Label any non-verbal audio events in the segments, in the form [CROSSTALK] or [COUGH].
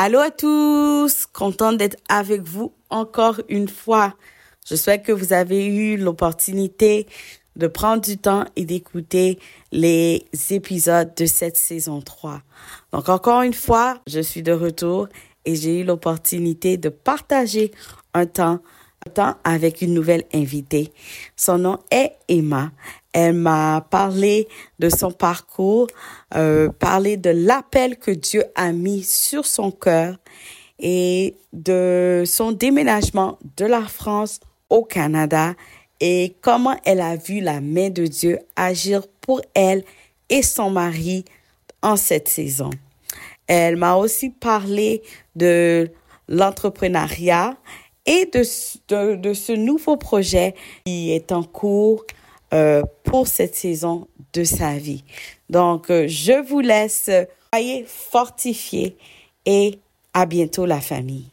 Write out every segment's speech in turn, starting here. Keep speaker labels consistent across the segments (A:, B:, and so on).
A: Allô à tous, content d'être avec vous encore une fois. Je souhaite que vous avez eu l'opportunité de prendre du temps et d'écouter les épisodes de cette saison 3. Donc encore une fois, je suis de retour et j'ai eu l'opportunité de partager un temps, temps avec une nouvelle invitée. Son nom est Emma. Elle m'a parlé de son parcours, euh, parlé de l'appel que Dieu a mis sur son cœur et de son déménagement de la France au Canada et comment elle a vu la main de Dieu agir pour elle et son mari en cette saison. Elle m'a aussi parlé de l'entrepreneuriat et de, ce nouveau projet qui est en cours euh, pour cette saison de sa vie. Donc, euh, je vous laisse, soyez fortifiés et à bientôt la famille.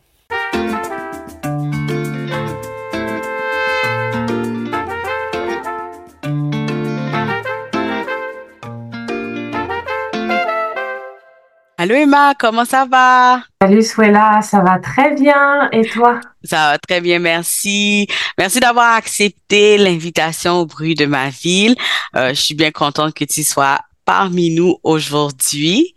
A: Allô Emma, comment ça va?
B: Salut Suela, ça va très bien. Et toi?
A: Ça va très bien, merci. Merci d'avoir accepté l'invitation au bruit de ma ville. Euh, je suis bien contente que tu sois parmi nous aujourd'hui.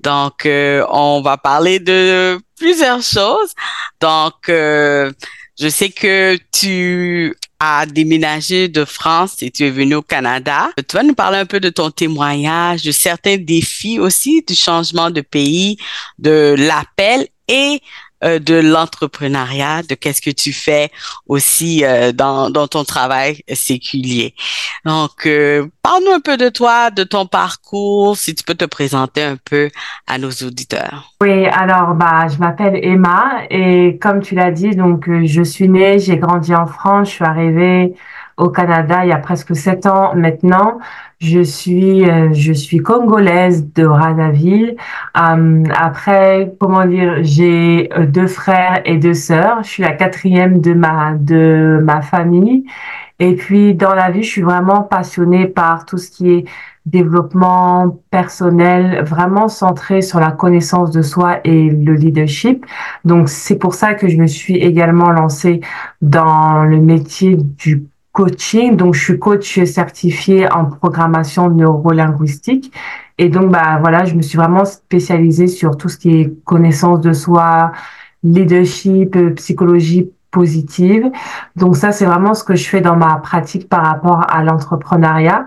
A: Donc, euh, on va parler de plusieurs choses. Donc, euh, je sais que tu as déménagé de France et tu es venu au Canada. Tu vas nous parler un peu de ton témoignage, de certains défis aussi, du changement de pays, de l'appel et euh, de l'entrepreneuriat, de qu'est-ce que tu fais aussi euh, dans, dans ton travail séculier. Donc, euh, parle-nous un peu de toi, de ton parcours, si tu peux te présenter un peu à nos auditeurs.
B: Oui, alors bah je m'appelle Emma et comme tu l'as dit, donc je suis née, j'ai grandi en France, je suis arrivée au Canada il y a presque sept ans maintenant. Je suis euh, je suis congolaise de Brazzaville. Euh, après, comment dire, j'ai euh, deux frères et deux sœurs. Je suis la quatrième de ma de ma famille. Et puis dans la vie, je suis vraiment passionnée par tout ce qui est développement personnel, vraiment centré sur la connaissance de soi et le leadership. Donc c'est pour ça que je me suis également lancée dans le métier du coaching. Donc, je suis coach certifié en programmation neurolinguistique. Et donc, bah, voilà, je me suis vraiment spécialisée sur tout ce qui est connaissance de soi, leadership, psychologie positive. Donc, ça, c'est vraiment ce que je fais dans ma pratique par rapport à l'entrepreneuriat.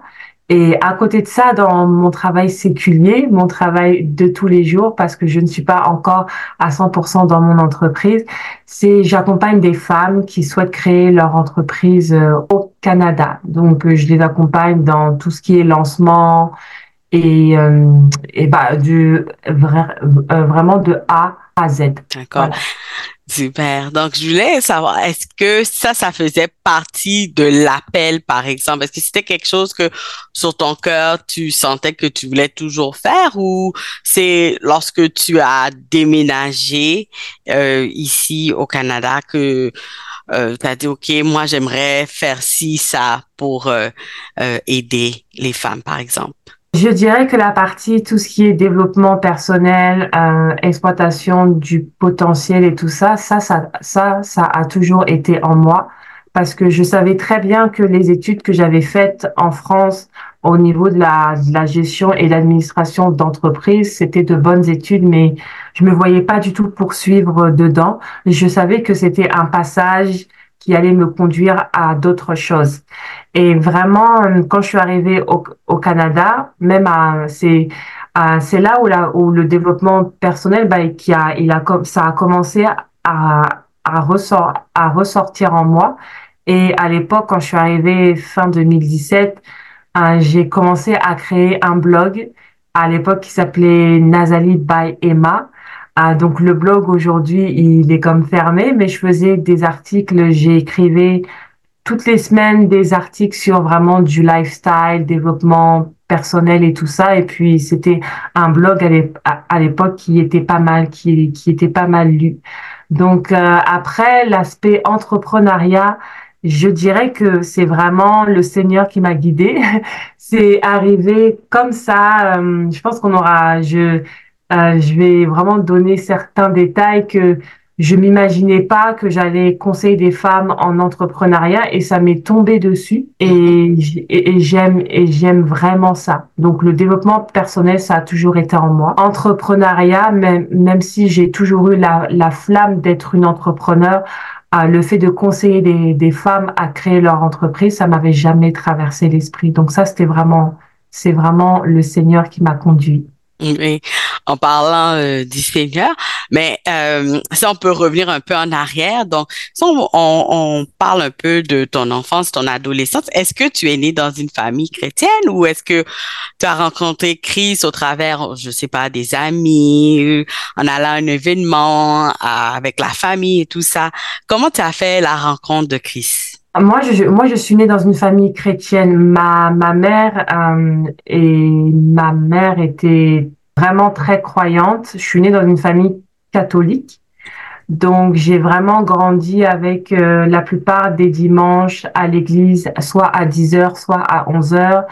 B: Et à côté de ça, dans mon travail séculier, mon travail de tous les jours, parce que je ne suis pas encore à 100% dans mon entreprise, c'est j'accompagne des femmes qui souhaitent créer leur entreprise euh, au Canada. Donc, euh, je les accompagne dans tout ce qui est lancement et, euh, et bah, du, vraiment de A à Z.
A: D'accord. Super. Donc, je voulais savoir, est-ce que ça, ça faisait partie de l'appel, par exemple? Est-ce que c'était quelque chose que sur ton cœur, tu sentais que tu voulais toujours faire ou c'est lorsque tu as déménagé euh, ici au Canada que euh, tu as dit, OK, moi, j'aimerais faire ci, ça pour euh, euh aider les femmes, par exemple?
B: Je dirais que la partie, tout ce qui est développement personnel, euh, exploitation du potentiel et tout ça, ça, ça, ça, ça a toujours été en moi parce que je savais très bien que les études que j'avais faites en France au niveau de la, de la gestion et l'administration d'entreprise, c'était de bonnes études, mais je me voyais pas du tout poursuivre dedans. Je savais que c'était un passage qui allait me conduire à d'autres choses. Et vraiment, quand je suis arrivée au, Canada, même à, c'est, c'est là où, le développement personnel, bah, qui a, il a, ça a commencé à, à, à ressortir en moi. Et à l'époque, quand je suis arrivée fin 2017, euh, j'ai commencé à créer un blog à l'époque qui s'appelait Nazali by Emma Ah, donc le blog aujourd'hui, il est comme fermé, mais je faisais des articles, j'écrivais toutes les semaines des articles sur vraiment du lifestyle, développement personnel et tout ça. Et puis c'était un blog à l'époque qui était pas mal, qui, était pas mal lu. Donc euh, après l'aspect entrepreneuriat, je dirais que c'est vraiment le Seigneur qui m'a guidée. [LAUGHS] c'est arrivé comme ça. Euh, je pense qu'on aura, je, euh, je vais vraiment donner certains détails que je m'imaginais pas que j'allais conseiller des femmes en entrepreneuriat et ça m'est tombé dessus et, j'aime et j'aime vraiment ça. Donc le développement personnel ça a toujours été en moi. Entrepreneuriat même même si j'ai toujours eu la, la flamme d'être une entrepreneur, euh, le fait de conseiller des, des femmes à créer leur entreprise, ça m'avait jamais traversé l'esprit. Donc ça c'était vraiment c'est vraiment le Seigneur qui m'a conduit. [LAUGHS]
A: Oui, en parlant euh, du Seigneur, mais euh, si on peut revenir un peu en arrière, donc si on, on, parle un peu de ton enfance, ton adolescence, est-ce que tu es né dans une famille chrétienne ou est-ce que tu as rencontré Christ au travers, je sais pas, des amis, en allant à un événement avec la famille et tout ça? Comment tu as fait la rencontre de Christ?
B: Moi, je, moi, je suis née dans une famille chrétienne. Ma, ma mère euh, et ma mère était vraiment très croyante. Je suis née dans une famille catholique. Donc, j'ai vraiment grandi avec euh, la plupart des dimanches à l'église, soit à 10 heures, soit à 11 heures.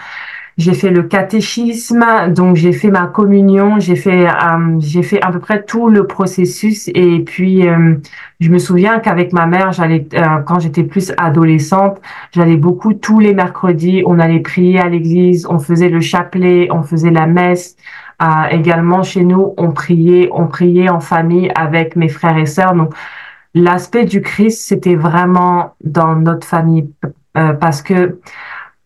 B: J'ai fait le catéchisme, donc j'ai fait ma communion, j'ai fait euh, j'ai fait à peu près tout le processus et puis euh, je me souviens qu'avec ma mère, j'allais euh, quand j'étais plus adolescente, j'allais beaucoup tous les mercredis, on allait prier à l'église, on faisait le chapelet, on faisait la messe. également chez nous, on priait, on priait en famille avec mes frères et sœurs. Donc l'aspect du Christ, c'était vraiment dans notre famille parce que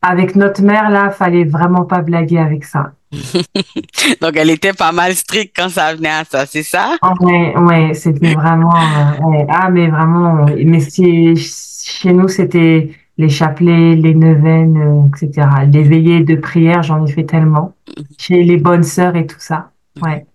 B: avec notre mère, là, fallait vraiment pas blaguer avec ça. [LAUGHS]
A: Donc, elle était pas mal stricte quand ça venait à ça, c'est ça?
B: Oui, ouais, c'était vraiment, euh, ah, mais vraiment, mais si, chez nous, c'était les chapelets, les neuvaines, euh, etc. Les veillées de prière, j'en ai fait tellement. Mhm. Chez les bonnes sœurs et tout ça. Ouais.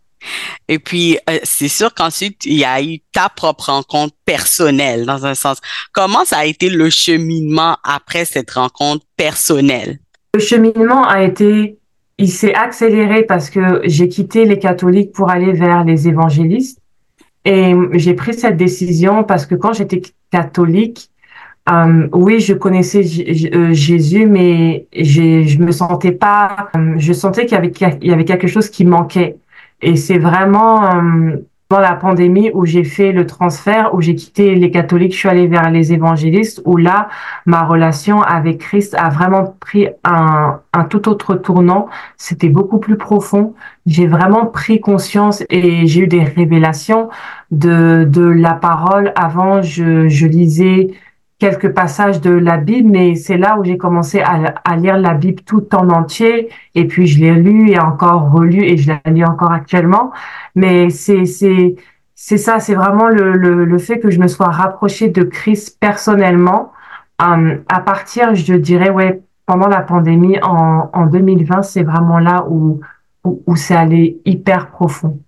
A: Et puis, euh, c'est sûr qu'ensuite, il y a eu ta propre rencontre personnelle, dans un sens. Comment ça a été le cheminement après cette rencontre personnelle?
B: Le cheminement a été, il s'est accéléré parce que j'ai quitté les catholiques pour aller vers les évangélistes. Et j'ai pris cette décision parce que quand j'étais catholique, euh, oui, je connaissais euh, Jésus, mais je me sentais pas. je sentais qu'il y avait, il y avait quelque chose qui manquait. Et c'est vraiment euh, dans la pandémie où j'ai fait le transfert, où j'ai quitté les catholiques, je suis allée vers les évangélistes, où là, ma relation avec Christ a vraiment pris un, un tout autre tournant. C'était beaucoup plus profond. J'ai vraiment pris conscience et j'ai eu des révélations de, de la parole. Avant, je, je lisais quelques passages de la Bible, mais c'est là où j'ai commencé à, lire la Bible tout en entier. Et puis je l'ai lu et encore relu et je la lis encore actuellement. Mais c'est c'est c'est ça, c'est vraiment le, le, le fait que je me sois rapprochée de Christ personnellement. Euh, à partir, je dirais, ouais, pendant la pandémie en, en 2020, c'est vraiment là où, où, où c'est allé hyper profond.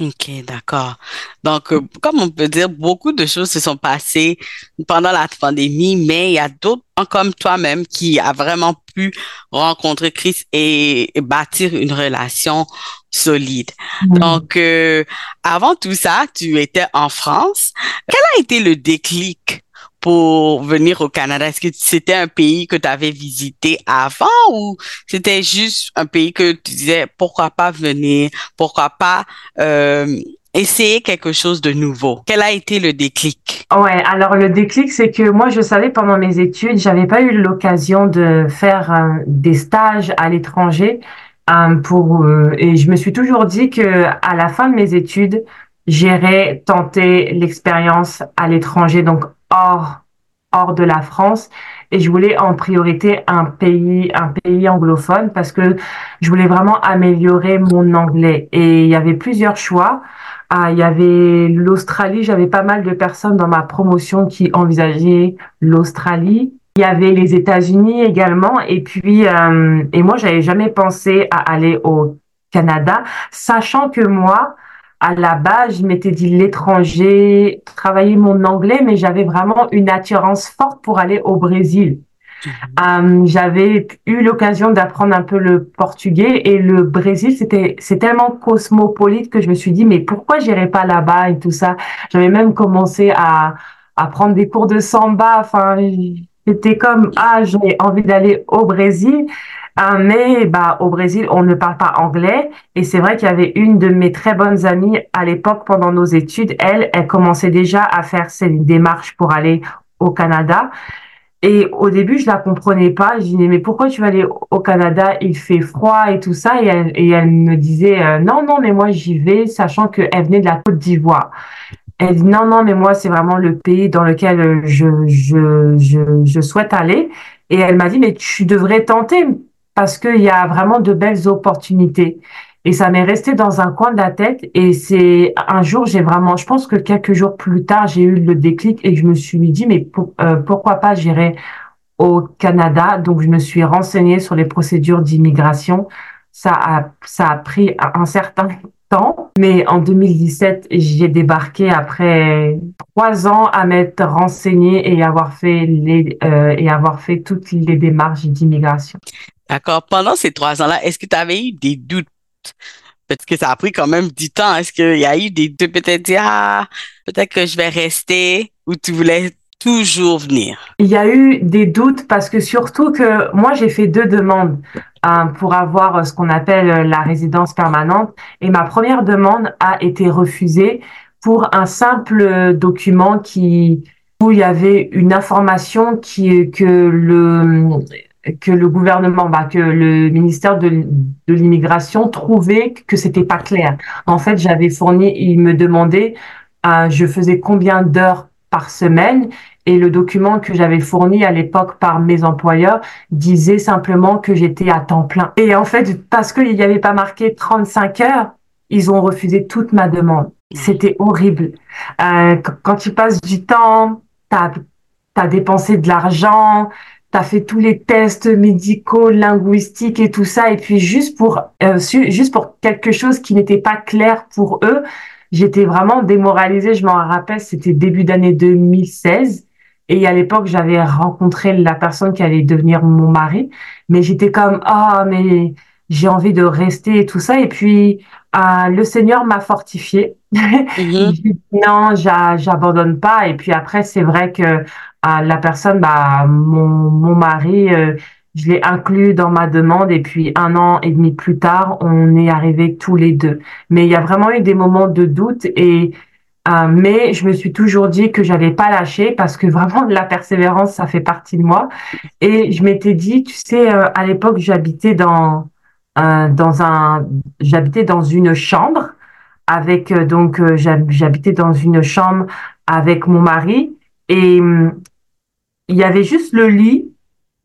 A: Ok, d'accord. Donc, euh, comme on peut dire, beaucoup de choses se sont passées pendant la pandémie, mais il y a d'autres comme toi-même qui a vraiment pu rencontrer Christ et, bâtir une relation solide. Donc, euh, avant tout ça, tu étais en France. Quel a été le déclic pour venir au Canada? Est-ce que c'était un pays que tu avais visité avant ou c'était juste un pays que tu disais pourquoi pas venir, pourquoi pas euh, essayer quelque chose de nouveau? Quel a été le déclic?
B: Ouais, alors le déclic, c'est que moi, je savais pendant mes études, j'avais pas eu l'occasion de faire euh, des stages à l'étranger. Euh, pour et je me suis toujours dit que à la fin de mes études, j'irais tenter l'expérience à l'étranger, donc hors hors de la France. Et je voulais en priorité un pays un pays anglophone parce que je voulais vraiment améliorer mon anglais. Et il y avait plusieurs choix. Ah, il y avait l'Australie. J'avais pas mal de personnes dans ma promotion qui envisageaient l'Australie. Il y avait les États-Unis également. Et puis euh, et moi j'avais jamais pensé à aller au Canada sachant que moi à la base, je m'étais dit l'étranger, travailler mon anglais, mais j'avais vraiment une attirance forte pour aller au Brésil. Mhm. Euh, j'avais eu l'occasion d'apprendre un peu le portugais et le Brésil, c'était c'est tellement cosmopolite que je me suis dit mais pourquoi j'irais pas là-bas et tout ça? J'avais même commencé à à prendre des cours de samba. Enfin, c'était comme ah j'ai envie d'aller au Brésil. Euh, mais bah au Brésil on ne parle pas anglais et c'est vrai qu'il y avait une de mes très bonnes amies à l'époque pendant nos études elle elle commençait déjà à faire ses démarches pour aller au Canada et au début, je la comprenais pas. Je disais, mais pourquoi tu vas aller au Canada? Il fait froid et tout ça. Et elle, et elle me disait, euh, non, non, mais moi, j'y vais, sachant qu'elle venait de la Côte d'Ivoire. Elle dit, non, non, mais moi, c'est vraiment le pays dans lequel je, je, je, je souhaite aller. Et elle m'a dit, mais tu devrais tenter parce qu'il y a vraiment de belles opportunités. Et ça m'est resté dans un coin de la tête. Et c'est un jour, j'ai vraiment, je pense que quelques jours plus tard, j'ai eu le déclic et je me suis dit, mais euh, pourquoi pas j'irai au Canada? Donc, je me suis renseignée sur les procédures d'immigration. Ça a, ça a pris un certain temps, mais en 2017, j'ai débarqué après trois ans à m'être renseignée et avoir fait les euh, et avoir fait toutes les démarches d'immigration.
A: D'accord. Pendant ces trois ans-là, est-ce que tu avais eu des doutes? Parce que ça a pris quand même du temps. Est-ce qu'il y a eu des deux peut-être ah peut-être que je vais rester ou tu voulais toujours venir
B: Il y a eu des doutes parce que surtout que moi j'ai fait deux demandes hein, pour avoir ce qu'on appelle la résidence permanente et ma première demande a été refusée pour un simple document qui où il y avait une information que le gouvernement, bah, que le ministère de, l'immigration trouvait que c'était pas clair. En fait, j'avais fourni, il me demandait, euh, je faisais combien d'heures par semaine et le document que j'avais fourni à l'époque par mes employeurs disait simplement que j'étais à temps plein. Et en fait, parce qu'il n'y avait pas marqué 35 heures, ils ont refusé toute ma demande. C'était horrible. Euh, quand tu passes du temps, tu as dépensé de l'argent, tu as fait tous les tests médicaux, linguistiques et tout ça, et puis juste pour euh, juste pour quelque chose qui n'était pas clair pour eux, j'étais vraiment démoralisée. Je m'en rappelle, c'était début d'année 2016. Et à l'époque, j'avais rencontré la personne qui allait devenir mon mari, mais j'étais comme ah mais j'ai envie de rester et tout ça. Et puis euh, le Seigneur m'a fortifié. Mm-hmm. [LAUGHS] non, j'abandonne pas. Et puis après, c'est vrai que la personne, bah, mon, mon mari, euh, je l'ai inclus dans ma demande et puis un an et demi plus tard, on est arrivés tous les deux. Mais il y a vraiment eu des moments de doute et euh, mais je me suis toujours dit que j'allais pas lâcher parce que vraiment la persévérance ça fait partie de moi et je m'étais dit tu sais euh, à l'époque j'habitais dans dans un j'habitais dans une chambre avec donc j'habitais dans une chambre avec mon mari et hum, il y avait juste le lit.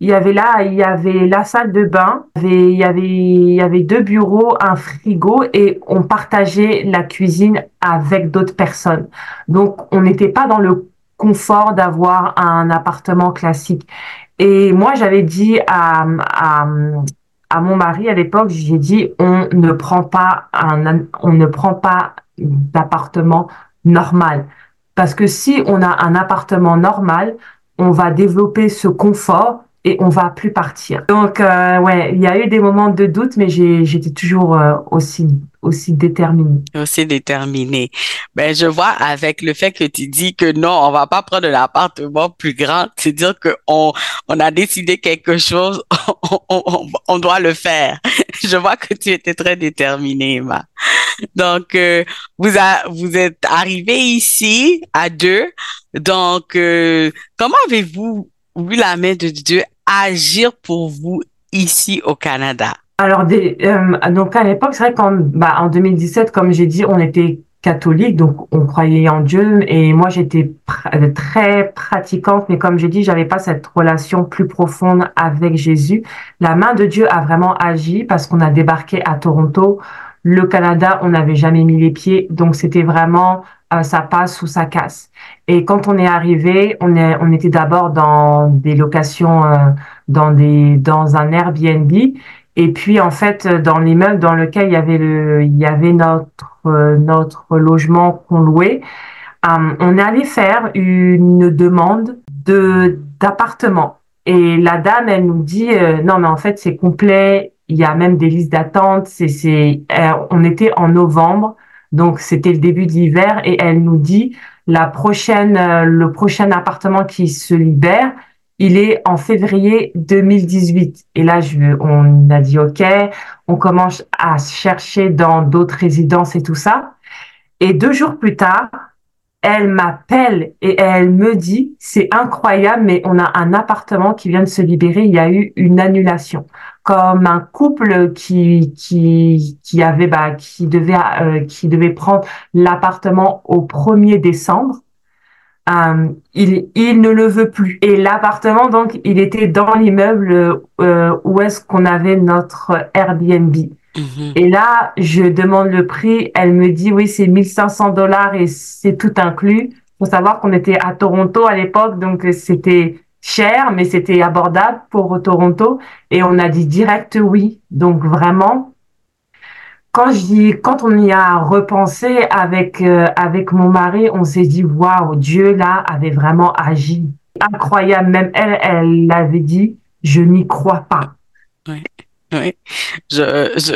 B: Il y avait là, il y avait la salle de bain, il y avait, il y avait deux bureaux, un frigo et on partageait la cuisine avec d'autres personnes. Donc, on n'était pas dans le confort d'avoir un appartement classique. Et moi, j'avais dit à, à, mon mari à l'époque, j'ai dit, on ne prend pas un, on ne prend pas d'appartement normal. Parce que si on a un appartement normal, on va développer ce confort et on va plus partir. Donc euh, ouais, il y a eu des moments de doute, mais j'étais toujours euh, aussi aussi déterminée.
A: Aussi déterminée. Ben je vois avec le fait que tu dis que non, on va pas prendre un appartement plus grand, c'est dire que on on a décidé quelque chose, [LAUGHS] on, on, doit le faire. [LAUGHS] Je vois que tu étais très déterminée, Emma. Donc euh, vous a, vous êtes arrivé ici à deux. Donc comment avez-vous vu la main de Dieu agir pour vous ici au Canada?
B: Alors, des, euh, donc à l'époque, c'est vrai qu'en bah, en 2017, comme j'ai dit, on était catholique, donc on croyait en Dieu. Et moi, j'étais très pratiquante, mais comme j'ai dit, j'avais pas cette relation plus profonde avec Jésus. La main de Dieu a vraiment agi parce qu'on a débarqué à Toronto. Le Canada, on n'avait jamais mis les pieds, donc c'était vraiment euh, ça passe ou ça casse. Et quand on est arrivé, on, était d'abord dans des locations, euh, dans, un Airbnb. Et puis en fait, dans l'immeuble dans lequel il y avait notre logement qu'on louait, on est allé faire une demande de d'appartement. Et la dame, elle nous dit non mais en fait c'est complet, il y a même des listes d'attente. On était en novembre, donc c'était le début de l'hiver et elle nous dit la prochaine, euh, le prochain appartement qui se libère, il est en février 2018. Et là, on a dit OK, on commence à chercher dans d'autres résidences et tout ça. Et deux jours plus tard, elle m'appelle et elle me dit, c'est incroyable, mais on a un appartement qui vient de se libérer, il y a eu une annulation. Comme un couple qui qui qui avait bah qui devait euh, qui devait prendre l'appartement au 1er décembre. Euh, il, il ne le veut plus. Et l'appartement, donc, il était dans l'immeuble euh, où est-ce qu'on avait notre Airbnb. Mhm. Et là, je demande le prix. Elle me dit, oui, c'est 1500 dollars et c'est tout inclus. Faut savoir qu'on était à Toronto à l'époque, donc c'était cher, mais c'était abordable pour Toronto. Et on a dit direct oui. Donc vraiment, quand dis, quand on y a repensé avec euh, avec mon mari, on s'est dit waouh, Dieu là avait vraiment agi, incroyable. Même elle, elle l'avait dit, je n'y crois pas.
A: Oui. Oui, je, je,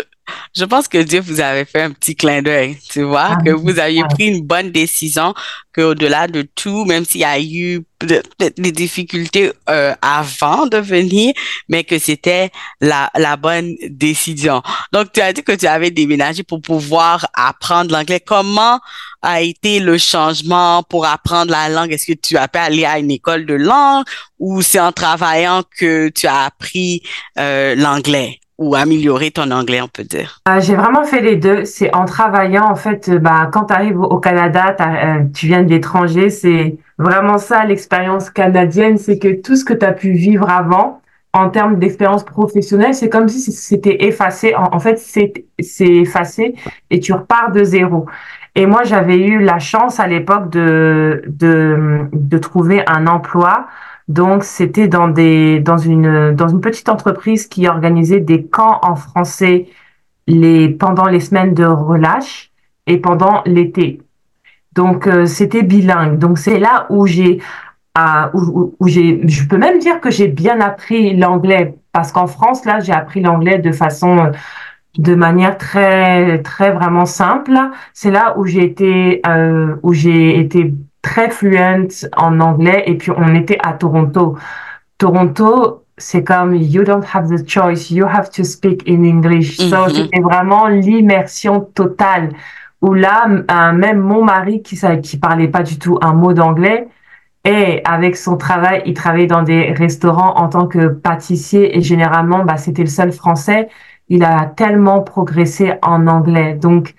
A: je pense que Dieu vous avait fait un petit clin d'œil, tu vois, ah que vous aviez pris une bonne décision, que au-delà de tout, même s'il y a eu peut-être des difficultés euh, avant de venir, mais que c'était la, la bonne décision. Donc, tu as dit que tu avais déménagé pour pouvoir apprendre l'anglais. Comment a été le changement pour apprendre la langue? Est-ce que tu as pu aller à une école de langue ou c'est en travaillant que tu as appris euh, l'anglais? Ou améliorer ton anglais, on peut dire?
B: Euh, j'ai vraiment fait les deux. C'est en travaillant, en fait, euh, bah, quand tu arrives au Canada, euh, tu viens de l'étranger, c'est vraiment ça l'expérience canadienne, c'est que tout ce que tu as pu vivre avant, en termes d'expérience professionnelle, c'est comme si c'était effacé. En, en fait, c'est effacé et tu repars de zéro. Et moi, j'avais eu la chance à l'époque de, de, de trouver un emploi donc, c'était dans des, dans une, dans une petite entreprise qui organisait des camps en français les, pendant les semaines de relâche et pendant l'été. Donc, euh, c'était bilingue. Donc, c'est là où j'ai, où, où j'ai, je peux même dire que j'ai bien appris l'anglais parce qu'en France, là, j'ai appris l'anglais de façon, euh, de manière très, très vraiment simple. C'est là où j'ai été, euh, où j'ai été très fluente en anglais et puis on était à Toronto. Toronto, c'est comme you don't have the choice, you have to speak in English. So mm-hmm. c'était vraiment l'immersion totale où là, même mon mari qui qui parlait pas du tout un mot d'anglais et avec son travail, il travaillait dans des restaurants en tant que pâtissier et généralement, bah, c'était le seul français. Il a tellement progressé en anglais. Donc,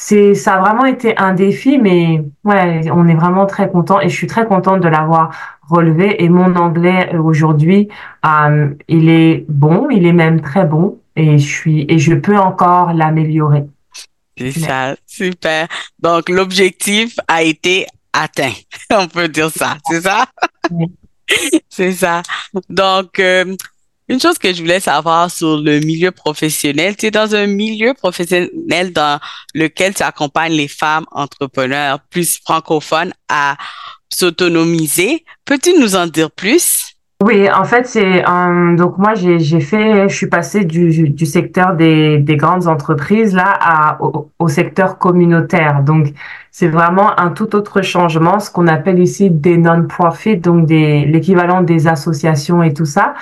B: c'est ça a vraiment été un défi mais ouais on est vraiment très content et je suis très contente de l'avoir relevé. Et mon anglais euh, aujourd'hui euh, il est bon il est même très bon et je suis et je peux encore l'améliorer.
A: C'est ça super. Donc l'objectif a été atteint [LAUGHS] on peut dire ça c'est ça? [LAUGHS] C'est ça. Donc euh, une chose que je voulais savoir sur le milieu professionnel, es dans un milieu professionnel dans lequel tu accompagnes les femmes entrepreneurs plus francophones à s'autonomiser. Peux-tu nous en dire plus?
B: Oui, en fait, c'est euh, donc moi j'ai fait, je suis passée du, du secteur des, des grandes entreprises là à, au, au secteur communautaire. Donc c'est vraiment un tout autre changement, ce qu'on appelle ici des non-profit, donc des l'équivalent des associations et tout ça.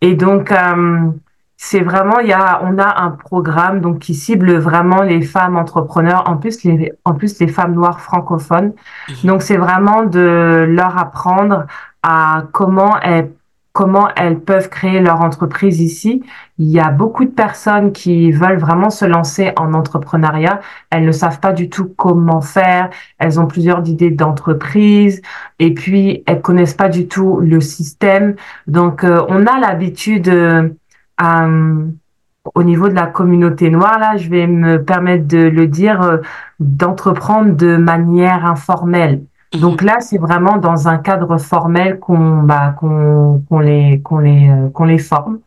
B: Et donc, euh, c'est vraiment, il y a, on a un programme donc qui cible vraiment les femmes entrepreneurs, en plus les, en plus les femmes noires francophones. Mhm. Donc, c'est vraiment de leur apprendre à comment elles comment elles peuvent créer leur entreprise ici. Il y a beaucoup de personnes qui veulent vraiment se lancer en entrepreneuriat. Elles ne savent pas du tout comment faire. Elles ont plusieurs idées d'entreprise et puis elles connaissent pas du tout le système. Donc, euh, on a l'habitude euh, au niveau de la communauté noire, là, je vais me permettre de le dire, euh, d'entreprendre de manière informelle. Mhm. Donc là, c'est vraiment dans un cadre formel qu'on bah, qu'on qu'on les qu'on les euh, qu'on les forme.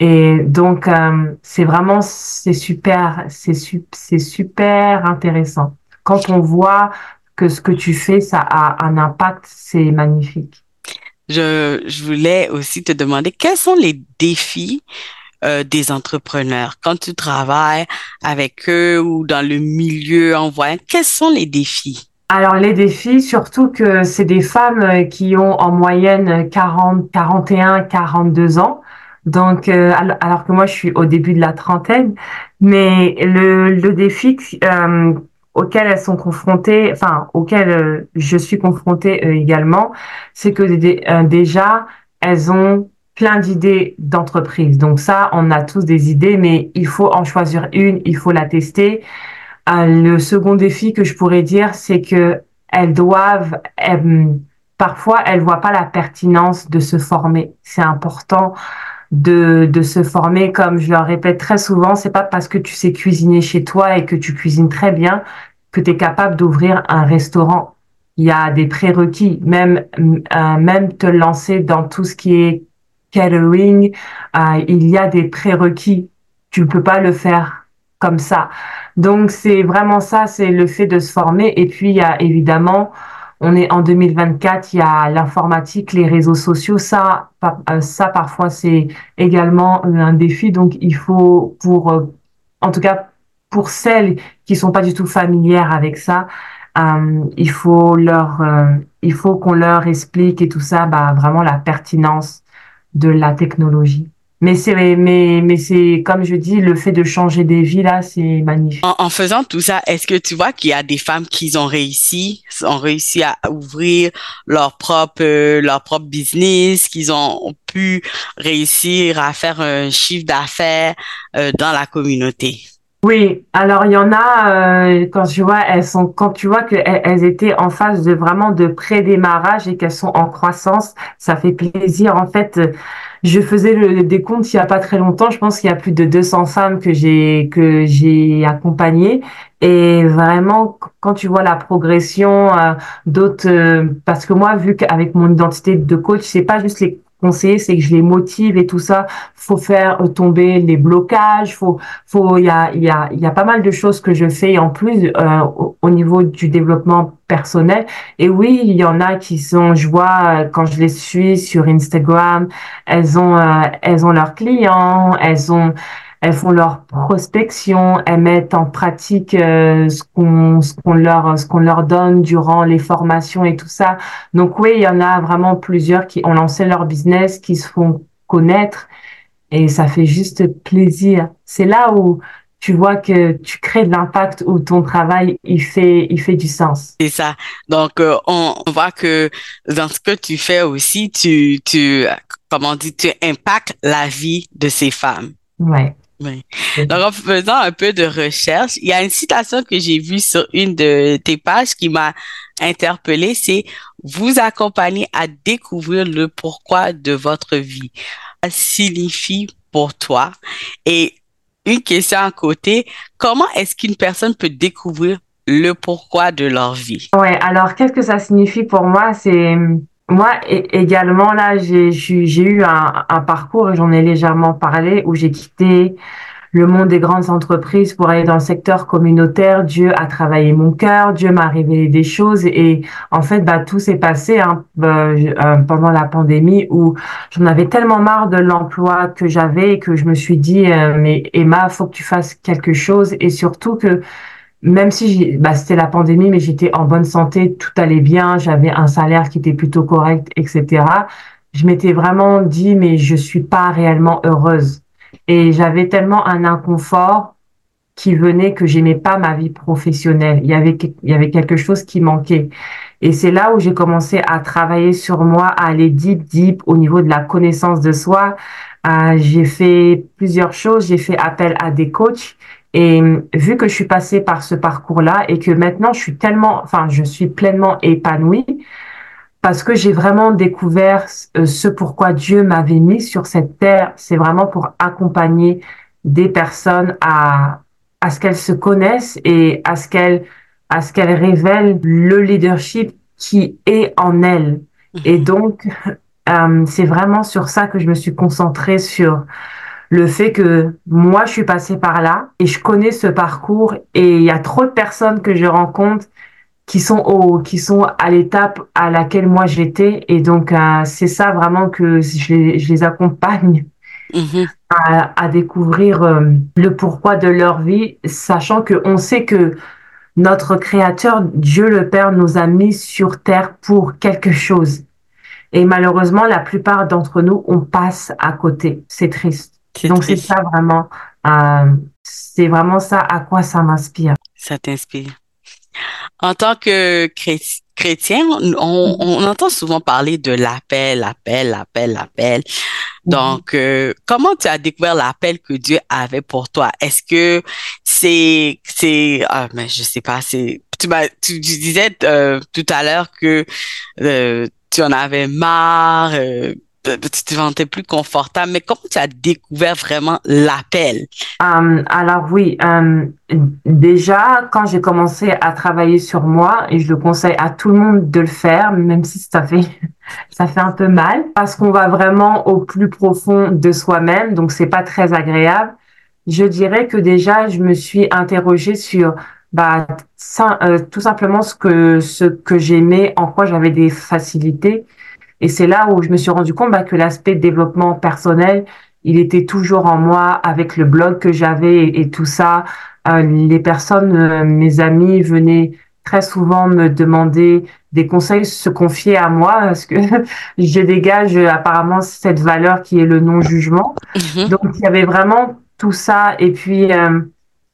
B: Et donc, euh, c'est vraiment, c'est super, c'est c'est super intéressant. Quand on voit que ce que tu fais, ça a un impact, c'est magnifique.
A: Je, je voulais aussi te demander quels sont les défis euh, des entrepreneurs? Quand tu travailles avec eux ou dans le milieu en voyant. Quels sont les défis?
B: Alors les défis, surtout que c'est des femmes euh, qui ont en moyenne 40, 41, 42 ans. Donc, euh, alors que moi, je suis au début de la trentaine, mais le, le défi euh, auquel elles sont confrontées, enfin, auquel euh, je suis confrontée également, c'est que déjà, elles ont plein d'idées d'entreprise. Donc ça, on a tous des idées, mais il faut en choisir une, il faut la tester. Le second défi que je pourrais dire, c'est que elles doivent, parfois, elles voient pas la pertinence de se former. C'est important de, de se former, comme je leur répète très souvent, c'est pas parce que tu sais cuisiner chez toi et que tu cuisines très bien que tu es capable d'ouvrir un restaurant. Il y a des prérequis, même euh, même te lancer dans tout ce qui est catering, euh, il y a des prérequis. Tu ne peux pas le faire comme ça. Donc c'est vraiment ça, c'est le fait de se former. Et puis il y a évidemment on est en 2024, il y a l'informatique, les réseaux sociaux. Ça, euh, ça parfois c'est également un défi. Donc il faut, pour, euh, en tout cas pour celles qui sont pas du tout familières avec ça, euh, il faut leur, il faut qu'on leur explique et tout ça, bah vraiment la pertinence de la technologie. Mais c'est mais mais c'est comme je dis le fait de changer des vies là c'est magnifique.
A: En, faisant tout ça, est-ce que tu vois qu'il y a des femmes qui ont réussi, ont réussi à ouvrir leur propre euh, leur propre business, qu'ils ont pu réussir à faire un chiffre d'affaires euh, dans la communauté?
B: Oui, alors il y en a euh, quand tu vois elles sont quand tu vois qu'elles elles étaient en phase de vraiment de pré-démarrage et qu'elles sont en croissance, ça fait plaisir en fait je faisais le décompte il y a pas très longtemps. Je pense qu'il y a plus de 200 femmes que j'ai que j'ai accompagnées. Et vraiment, quand tu vois la progression euh, d'autres, euh, parce que moi, vu qu'avec mon identité de coach, c'est pas juste les c'est que je les motive et tout ça. Faut faire tomber les blocages. Faut, faut, il y a, il y a, il y a pas mal de choses que je fais en plus euh, au, niveau du développement personnel. Et oui, il y en a qui sont, je vois euh, quand je les suis sur Instagram, elles ont, euh, elles ont leurs clients, elles ont elles font leur prospection, elles mettent en pratique euh, ce qu'on ce qu'on leur ce qu'on leur donne durant les formations et tout ça. Donc oui, il y en a vraiment plusieurs qui ont lancé leur business, qui se font connaître et ça fait juste plaisir. C'est là où tu vois que tu crées de l'impact où ton travail il fait il fait du sens.
A: C'est ça. Donc euh, on, voit que dans ce que tu fais aussi tu tu comment tu impactes la vie de ces femmes.
B: Ouais.
A: Oui. Donc, en faisant un peu de recherche, il y a une citation que j'ai vue sur une de tes pages qui m'a interpellée, c'est vous accompagner à découvrir le pourquoi de votre vie. Ça signifie pour toi. Et une question à côté, comment est-ce qu'une personne peut découvrir le pourquoi de leur vie?
B: Ouais, alors qu'est-ce que ça signifie pour moi? C'est moi également, là, j'ai eu un, un parcours, et j'en ai légèrement parlé, où j'ai quitté le monde des grandes entreprises pour aller dans le secteur communautaire. Dieu a travaillé mon cœur, Dieu m'a révélé des choses et en fait, bah, tout s'est passé hein, euh, euh, pendant la pandémie où j'en avais tellement marre de l'emploi que j'avais que je me suis dit, euh, mais Emma, faut que tu fasses quelque chose et surtout que même si bah, c'était la pandémie, mais j'étais en bonne santé, tout allait bien, j'avais un salaire qui était plutôt correct, etc. Je m'étais vraiment dit, mais je suis pas réellement heureuse. Et j'avais tellement un inconfort qui venait que j'aimais pas ma vie professionnelle. Il y avait, il y avait quelque chose qui manquait. Et c'est là où j'ai commencé à travailler sur moi, à aller deep, deep au niveau de la connaissance de soi. Euh, j'ai fait plusieurs choses. J'ai fait appel à des coachs et vu que je suis passée par ce parcours-là et que maintenant je suis tellement, enfin, je suis pleinement épanouie parce que j'ai vraiment découvert euh, ce pourquoi Dieu m'avait mis sur cette terre, c'est vraiment pour accompagner des personnes à, à ce qu'elles se connaissent et à ce qu'elles, à ce qu'elles révèlent le leadership qui est en elles. Et donc, [LAUGHS] euh, c'est vraiment sur ça que je me suis concentrée sur le fait que moi, je suis passée par là et je connais ce parcours et il y a trop de personnes que je rencontre qui sont au, qui sont à l'étape à laquelle moi j'étais et donc euh, c'est ça vraiment que je les, je les accompagne à, à, découvrir euh, le pourquoi de leur vie, sachant que on sait que notre Créateur, Dieu le Père, nous a mis sur terre pour quelque chose. Et malheureusement, la plupart d'entre nous, on passe à côté. C'est triste. Donc c'est ça vraiment, euh, c'est vraiment ça à quoi ça m'inspire.
A: Ça t'inspire. En tant que chrétien, on, on, entend souvent parler de l'appel, l'appel, l'appel, l'appel. Donc, euh, comment tu as découvert l'appel que Dieu avait pour toi? Est-ce que c'est c'est ah mais je sais pas, c'est tu tu, disais euh, tout à l'heure que euh, tu en avais marre, euh, tu te sentais plus confortable, mais comment tu as découvert vraiment l'appel?
B: Euh, alors oui, euh, déjà quand j'ai commencé à travailler sur moi, et je le conseille à tout le monde de le faire, même si ça fait [LAUGHS] ça fait un peu mal, parce qu'on va vraiment au plus profond de soi-même, donc c'est pas très agréable. Je dirais que déjà je me suis interrogée sur bah euh, tout simplement ce que ce que j'aimais, en quoi j'avais des facilités et c'est là où je me suis rendu compte bah, que l'aspect développement personnel, il était toujours en moi avec le blog que j'avais et, tout ça. Euh, les personnes, euh, mes amis venaient très souvent me demander des conseils, se confier à moi parce que [LAUGHS] je dégage apparemment cette valeur qui est le non-jugement. Mm-hmm. Donc il y avait vraiment tout ça et puis euh,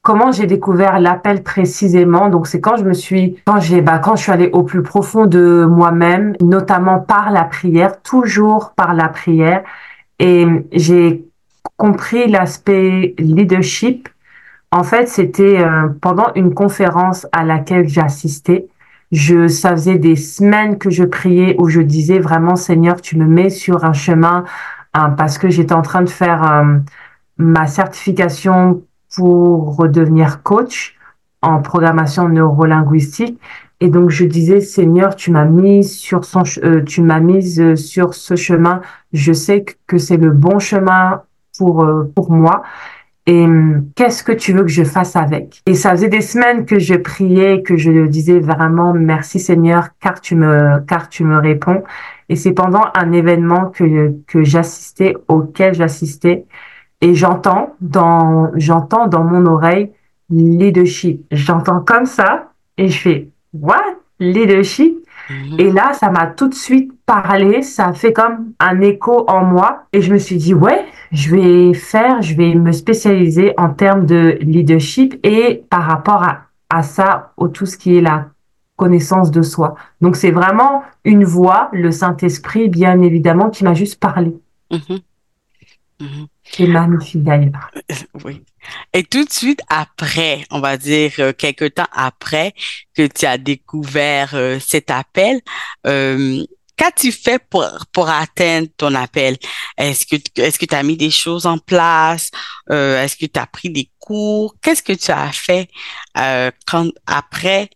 B: comment j'ai découvert l'appel précisément. Donc c'est quand je me suis, quand j'ai, bah, quand je suis allée au plus profond de moi-même, notamment par la prière, toujours par la prière, et j'ai compris l'aspect leadership. En fait, c'était euh, pendant une conférence à laquelle j'assistais. Je, ça faisait des semaines que je priais où je disais vraiment, Seigneur, tu me mets sur un chemin hein, parce que j'étais en train de faire euh, ma certification pour redevenir coach en programmation neurolinguistique. Et donc je disais, Seigneur, tu m'as mis sur son, euh, tu m'as mise euh, sur ce chemin. Je sais que c'est le bon chemin pour euh, pour moi. Et hum, qu'est-ce que tu veux que je fasse avec? Et ça faisait des semaines que je priais, que je disais vraiment merci Seigneur, car tu me car tu me réponds. Et c'est pendant un événement que que j'assistais, auquel j'assistais, et j'entends dans j'entends dans mon oreille leadership. J'entends comme ça et je fais what? Leadership? Mhm. et là ça m'a tout de suite parlé, ça fait comme un écho en moi et je me suis dit ouais, je vais faire, je vais me spécialiser en termes de leadership et par rapport à, à ça au tout ce qui est la connaissance de soi. Donc c'est vraiment une voix, le Saint-Esprit bien évidemment qui m'a juste parlé. Mhm. Mhm. C'est magnifique d'ailleurs. [LAUGHS]
A: Oui. Et tout de suite après, on va dire euh, quelques temps après que tu as découvert euh, cet appel, euh, qu'as-tu fait pour, pour atteindre ton appel? Est-ce que est-ce que tu as mis des choses en place? Euh, est-ce que tu as pris des cours? Qu'est-ce que tu as fait quand après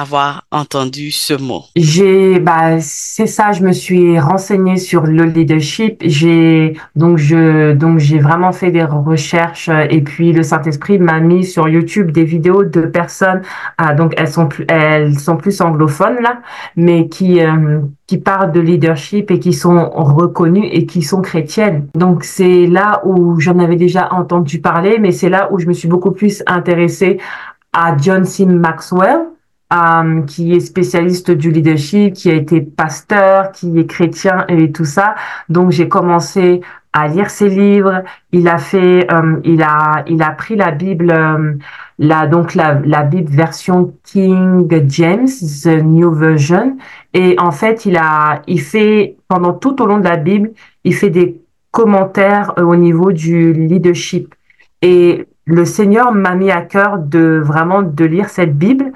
A: avoir entendu ce mot
B: J'ai, bah, c'est ça. Je me suis renseignée sur le leadership. J'ai donc je donc j'ai vraiment fait des recherches et puis le Saint Esprit m'a mis sur YouTube des vidéos de personnes. Ah, donc elles sont plus elles sont plus anglophones là, mais qui euh, qui parlent de leadership et qui sont reconnues et qui sont chrétiennes. Donc c'est là où j'en avais déjà entendu parler, mais c'est là où je me suis beaucoup plus intéressée à John C. Maxwell euh, qui est spécialiste du leadership, qui a été pasteur, qui est chrétien et tout ça. Donc j'ai commencé à lire ses livres. Il a fait, euh, il a, il a pris la Bible, euh, la donc la, Bible version King James, the New Version, et en fait il a, il fait pendant tout au long de la Bible, il fait des commentaires au niveau du leadership. Et le Seigneur m'a mis à cœur de vraiment de lire cette Bible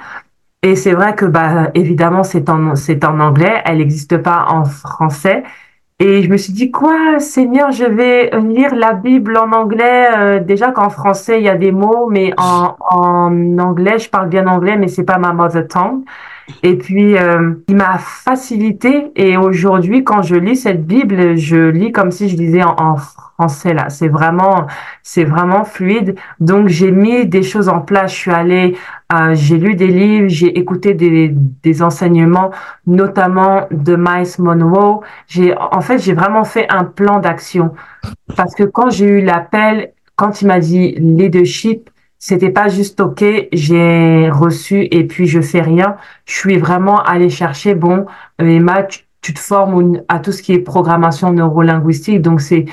B: et c'est vrai que, bah, évidemment, c'est en, c'est en anglais, elle n'existe pas en français. Et je me suis dit, quoi, Seigneur, je vais lire la Bible en anglais. Euh, déjà qu'en français, il y a des mots, mais en, en anglais, je parle bien anglais, mais c'est pas ma mother tongue. Et puis, euh, il m'a facilité. Et aujourd'hui, quand je lis cette Bible, je lis comme si je lisais en, français. Là, c'est vraiment, c'est vraiment fluide. Donc, j'ai mis des choses en place. Je suis allée, euh, j'ai lu des livres, j'ai écouté des, des enseignements, notamment de Miles Monroe. J'ai, en fait, j'ai vraiment fait un plan d'action parce que quand j'ai eu l'appel, quand il m'a dit leadership, c'était pas juste ok, j'ai reçu et puis je fais rien. Je suis vraiment allée chercher bon, Emma, tu, te formes à tout ce qui est programmation neurolinguistique, donc c'est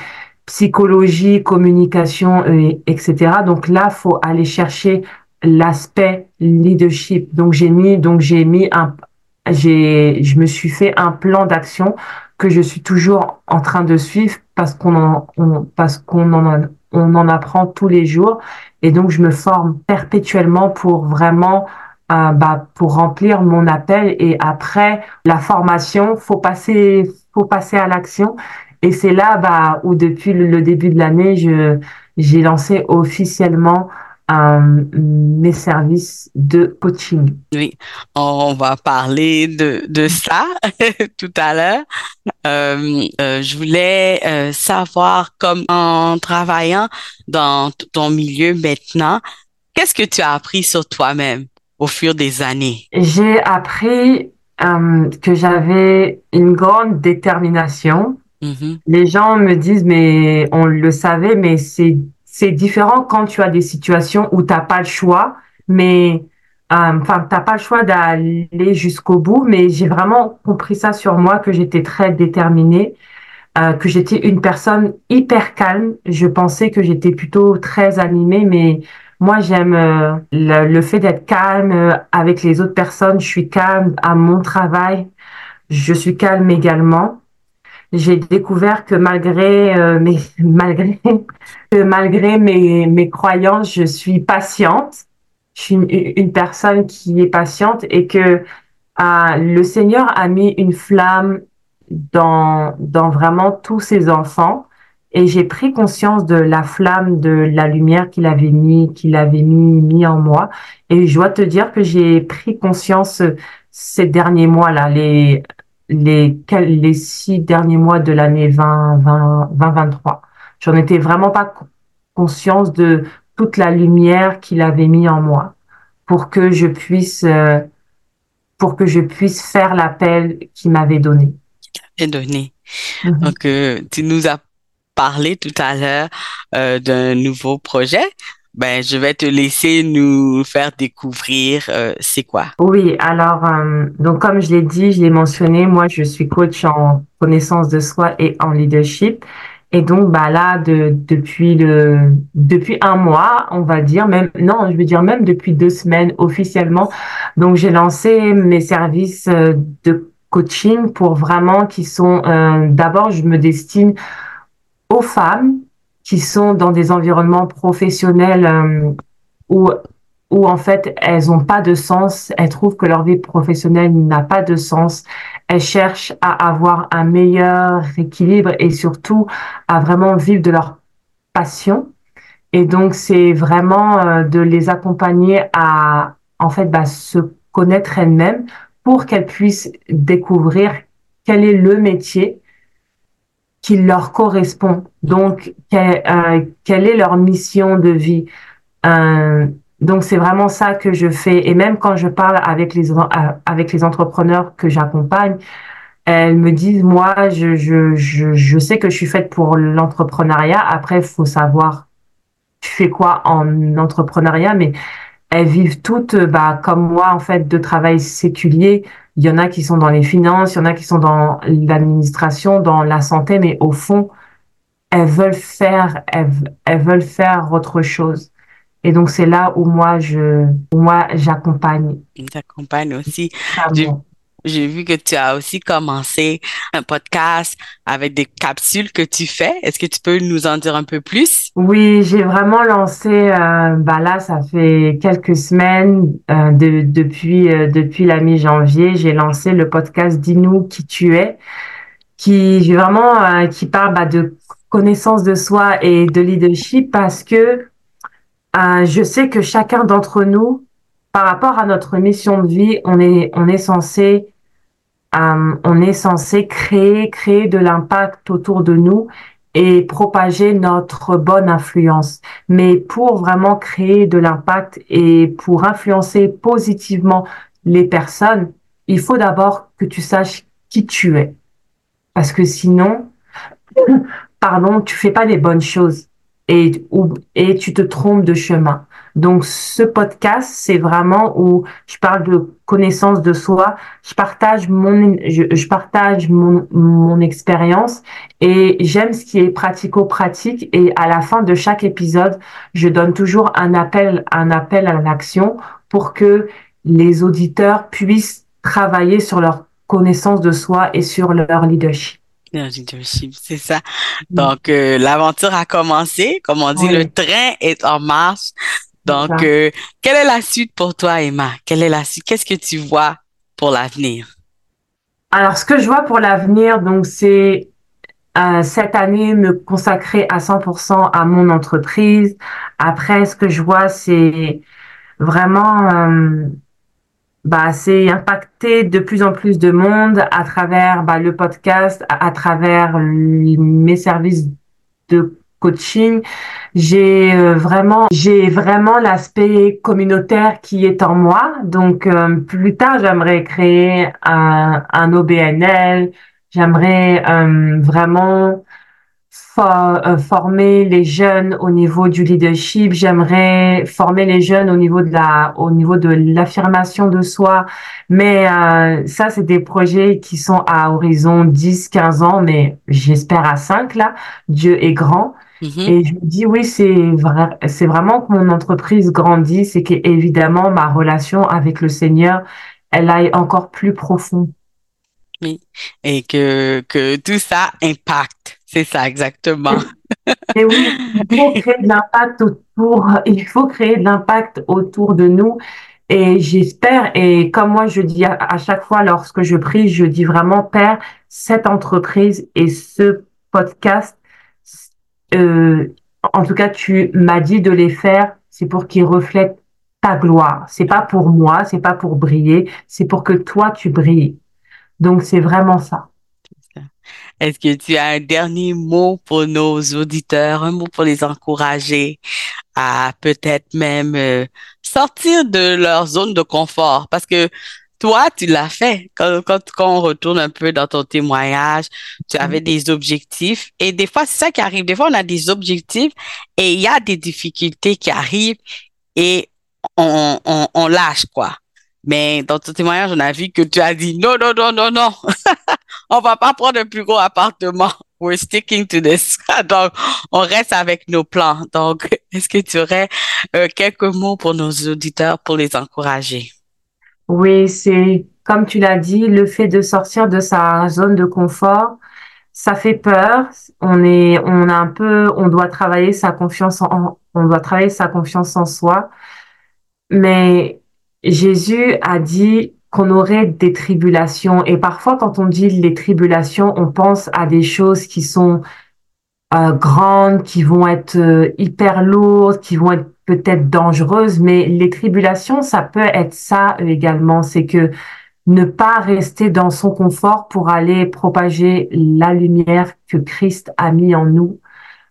B: psychologie, communication, etc. Donc là, faut aller chercher l'aspect leadership. Donc j'ai mis, donc j'ai mis un, j'ai, je me suis fait un plan d'action que je suis toujours en train de suivre parce qu'on en, parce qu'on en, on en apprend tous les jours et donc, je me forme perpétuellement pour vraiment euh, bah, pour remplir mon appel. Et après la formation, faut passer, faut passer à l'action. Et c'est là bah, où depuis le, début de l'année, je j'ai lancé officiellement euh, mes services de coaching.
A: Oui, on va parler de, de ça [LAUGHS] tout à l'heure. Euh, euh, je voulais euh, savoir, comme en travaillant dans ton milieu maintenant, qu'est-ce que tu as appris sur toi-même au fur des années?
B: J'ai appris que j'avais une grande détermination. Mm-hmm. Les gens me disent, mais on le savait, mais c'est c'est différent quand tu as des situations où t'as pas le choix, mais enfin t'as pas le choix d'aller jusqu'au bout. Mais j'ai vraiment compris ça sur moi que j'étais très déterminée, euh, que j'étais une personne hyper calme. Je pensais que j'étais plutôt très animée, mais moi j'aime euh, le, fait d'être calme avec les autres personnes. Je suis calme à mon travail. Je suis calme également j'ai découvert que malgré euh, mes [LAUGHS] malgré malgré mes mes croyances, je suis patiente. Je suis une, personne qui est patiente et que euh, le Seigneur a mis une flamme dans dans vraiment tous ses enfants et j'ai pris conscience de la flamme de la lumière qu'il avait mis qu'il avait mis mis en moi et je dois te dire que j'ai pris conscience ces derniers mois là les les, les six derniers mois de l'année 20, 2023. J'en étais vraiment pas conscience de toute la lumière qu'il avait mis en moi pour que je puisse, euh, pour que je puisse faire l'appel qu'il m'avait donné.
A: Et donné. Mm-hmm. Donc, euh, tu nous as parlé tout à l'heure euh, d'un nouveau projet ben, je vais te laisser nous faire découvrir c'est quoi.
B: Oui, alors, donc comme je l'ai dit, je l'ai mentionné, moi, je suis coach en connaissance de soi et en leadership. Et donc, bah là, de, depuis le, depuis un mois, on va dire, même, non, je veux dire même depuis deux semaines officiellement. Donc, j'ai lancé mes services euh, de coaching pour vraiment qui sont, d'abord, je me destine aux femmes qui sont dans des environnements professionnels euh, où où en fait elles ont pas de sens, elles trouvent que leur vie professionnelle n'a pas de sens, elles cherchent à avoir un meilleur équilibre et surtout à vraiment vivre de leur passion. Et donc c'est vraiment euh, de les accompagner à en fait bah, se connaître elles-mêmes pour qu'elles puissent découvrir quel est le métier qui leur correspond. Donc, euh, quelle est leur mission de vie euh, Donc, c'est vraiment ça que je fais. Et même quand je parle avec les euh, avec les entrepreneurs que j'accompagne, elles me disent moi, je, je, je, je sais que je suis faite pour l'entrepreneuriat. Après, faut savoir tu fais quoi en entrepreneuriat, mais elles vivent toutes, bah, comme moi, en fait, de travail séculier. Il y en a qui sont dans les finances, il y en a qui sont dans l'administration, dans la santé, mais au fond, elles veulent faire, elles, elles veulent faire autre chose. Et donc c'est là où moi je, moi j'accompagne.
A: J'accompagne aussi. J'ai vu que tu as aussi commencé un podcast avec des capsules que tu fais. Est-ce que tu peux nous en dire un peu plus?
B: Oui, j'ai vraiment lancé, euh, bah là, ça fait quelques semaines, euh, de, depuis, euh, depuis la mi-janvier, j'ai lancé le podcast Dis-nous qui tu es, qui vraiment, euh, qui parle bah, de connaissance de soi et de leadership parce que je sais que chacun d'entre nous par rapport à notre mission de vie, on est, on est censé, euh, on est censé créer, créer de l'impact autour de nous et propager notre bonne influence. Mais pour vraiment créer de l'impact et pour influencer positivement les personnes, il faut d'abord que tu saches qui tu es. Parce que sinon, [LAUGHS] pardon, tu fais pas les bonnes choses et, et tu te trompes de chemin. Donc, ce podcast, c'est vraiment où je parle de connaissance de soi. Je partage mon, je partage mon, mon expérience et j'aime ce qui est pratico-pratique. Et à la fin de chaque épisode, je donne toujours un appel, un appel à l'action pour que les auditeurs puissent travailler sur leur connaissance de soi et sur leur leadership
A: leadership, c'est ça. Mm. Donc, euh, l'aventure a commencé. Comme on dit, le train est en marche. Donc, euh, quelle est la suite pour toi, Emma? Quelle est la suite? Qu'est-ce que tu vois pour l'avenir?
B: Alors, ce que je vois pour l'avenir, donc, c'est euh, cette année me consacrer à 100% à mon entreprise. Après, ce que je vois, c'est vraiment euh, bah, c'est impacter de plus en plus de monde à travers bah, le podcast, à, travers mes services de coaching. J'ai euh, vraiment, j'ai vraiment l'aspect communautaire qui est en moi. Donc euh, plus tard, j'aimerais créer un, un OBNL. J'aimerais euh, vraiment former les jeunes au niveau du leadership. J'aimerais former les jeunes au niveau de la, au niveau de l'affirmation de soi. Mais euh, ça, c'est des projets qui sont à horizon 10, 15 ans, mais j'espère à 5 là. Dieu est grand. Mm-hmm. Et je me dis, oui, c'est vrai, c'est vraiment que mon entreprise grandit, c'est qu'évidemment, ma relation avec le Seigneur, elle aille encore plus profond.
A: Oui. Et que, que tout ça impacte c'est ça, exactement.
B: Et oui, il faut créer de l'impact autour, il faut créer de l'impact autour de nous. Et j'espère, et comme moi je dis à, chaque fois lorsque je prie, je dis vraiment, Père, cette entreprise et ce podcast, euh, en tout cas, tu m'as dit de les faire, c'est pour qu'ils reflètent ta gloire. C'est pas pour moi, c'est pas pour briller, c'est pour que toi tu brilles. Donc c'est vraiment ça.
A: Est-ce que tu as un dernier mot pour nos auditeurs, un mot pour les encourager à peut-être même euh, sortir de leur zone de confort? Parce que toi, tu l'as fait. Quand, quand, on retourne un peu dans ton témoignage, tu avais mm-hmm. des objectifs. Et des fois, c'est ça qui arrive. Des fois, on a des objectifs et il y a des difficultés qui arrivent et on, on, on lâche, quoi. Mais dans ton témoignage, on a vu que tu as dit non, non, non, non, non. [LAUGHS] on va pas prendre un plus gros appartement. We're sticking to this. [LAUGHS] Donc, on reste avec nos plans. Donc, est-ce que tu aurais euh, quelques mots pour nos auditeurs pour les encourager?
B: Oui, c'est comme tu l'as dit, le fait de sortir de sa zone de confort, ça fait peur. On est, on a un peu, on doit travailler sa confiance en, on doit travailler sa confiance en soi. Mais Jésus a dit qu'on aurait des tribulations. Et parfois, quand on dit les tribulations, on pense à des choses qui sont euh, grandes, qui vont être euh, hyper lourdes, qui vont être peut-être dangereuses. Mais les tribulations, ça peut être ça également. C'est que ne pas rester dans son confort pour aller propager la lumière que Christ a mis en nous.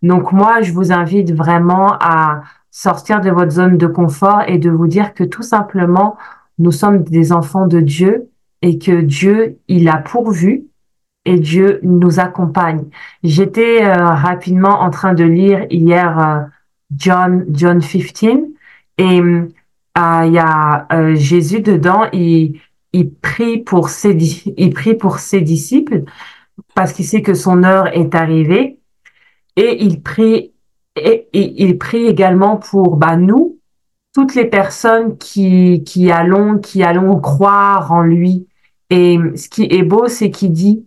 B: Donc moi, je vous invite vraiment à sortir de votre zone de confort et de vous dire que tout simplement, nous sommes des enfants de Dieu et que Dieu, il a pourvu et Dieu nous accompagne. J'étais euh, rapidement en train de lire hier euh, John John 15 et euh, il y a Jésus dedans, il il prie pour ses il prie pour ses disciples parce qu'il sait que son heure est arrivée et il prie et, il prie également pour bah, nous, toutes les personnes qui, qui allons, qui allons croire en lui. Et ce qui est beau, c'est qu'il dit,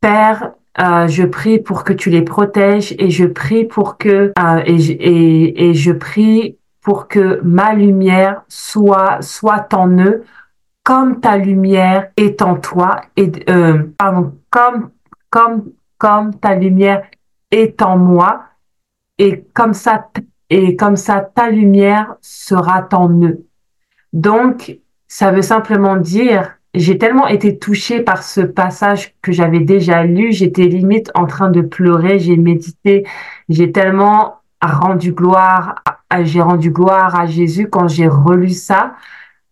B: Père, euh, je prie pour que tu les protèges et je prie pour que euh, et, et, et, je prie pour que ma lumière soit soit en eux comme ta lumière est en toi et euh, pardon comme comme comme ta lumière est en moi et comme ça et comme ça ta lumière sera en eux. Donc, ça veut simplement dire, j'ai tellement été touchée par ce passage que j'avais déjà lu, j'étais limite en train de pleurer, j'ai médité, j'ai tellement rendu gloire, à Jésus quand j'ai relu ça,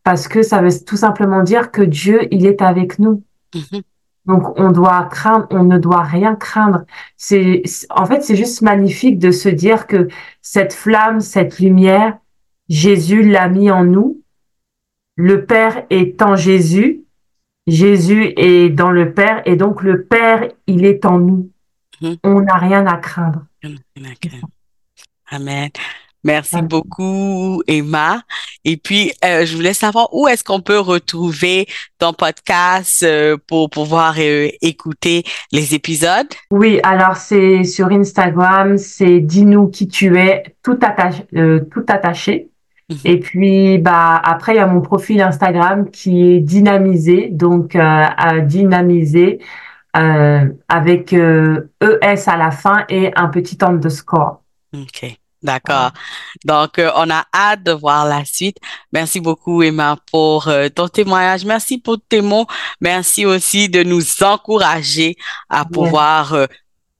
B: parce que ça veut tout simplement dire que Dieu, il est avec nous. Mm-hmm. Donc on doit craindre, on ne doit rien craindre. C'est en fait c'est juste magnifique de se dire que cette flamme, cette lumière, Jésus l'a mis en nous. Le Père est en Jésus, Jésus est dans le Père et donc le Père, il est en nous. Mm-hmm. On n'a rien à craindre.
A: Amen. Merci beaucoup, Emma. Et puis, euh, je voulais savoir où est-ce qu'on peut retrouver ton podcast euh, pour pouvoir euh, écouter les épisodes?
B: Oui, alors c'est sur Instagram, c'est dis-nous qui tu es, tout attaché. tout attaché. Mhm. Et puis, bah après, il y a mon profil Instagram qui est dynamisé, donc dynamisé avec ES à la fin et un petit underscore.
A: OK. D'accord. Donc, euh, on a hâte de voir la suite. Merci beaucoup, Emma, pour euh, ton témoignage. Merci pour tes mots. Merci aussi de nous encourager à pouvoir, euh,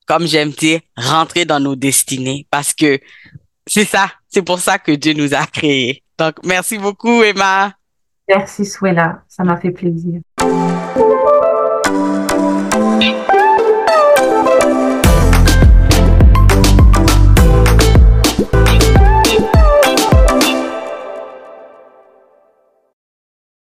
A: comme j'aime dire, rentrer dans nos destinées parce que c'est ça, c'est pour ça que Dieu nous a créés. Donc, merci beaucoup, Emma.
B: Merci, Suela. Ça m'a fait plaisir.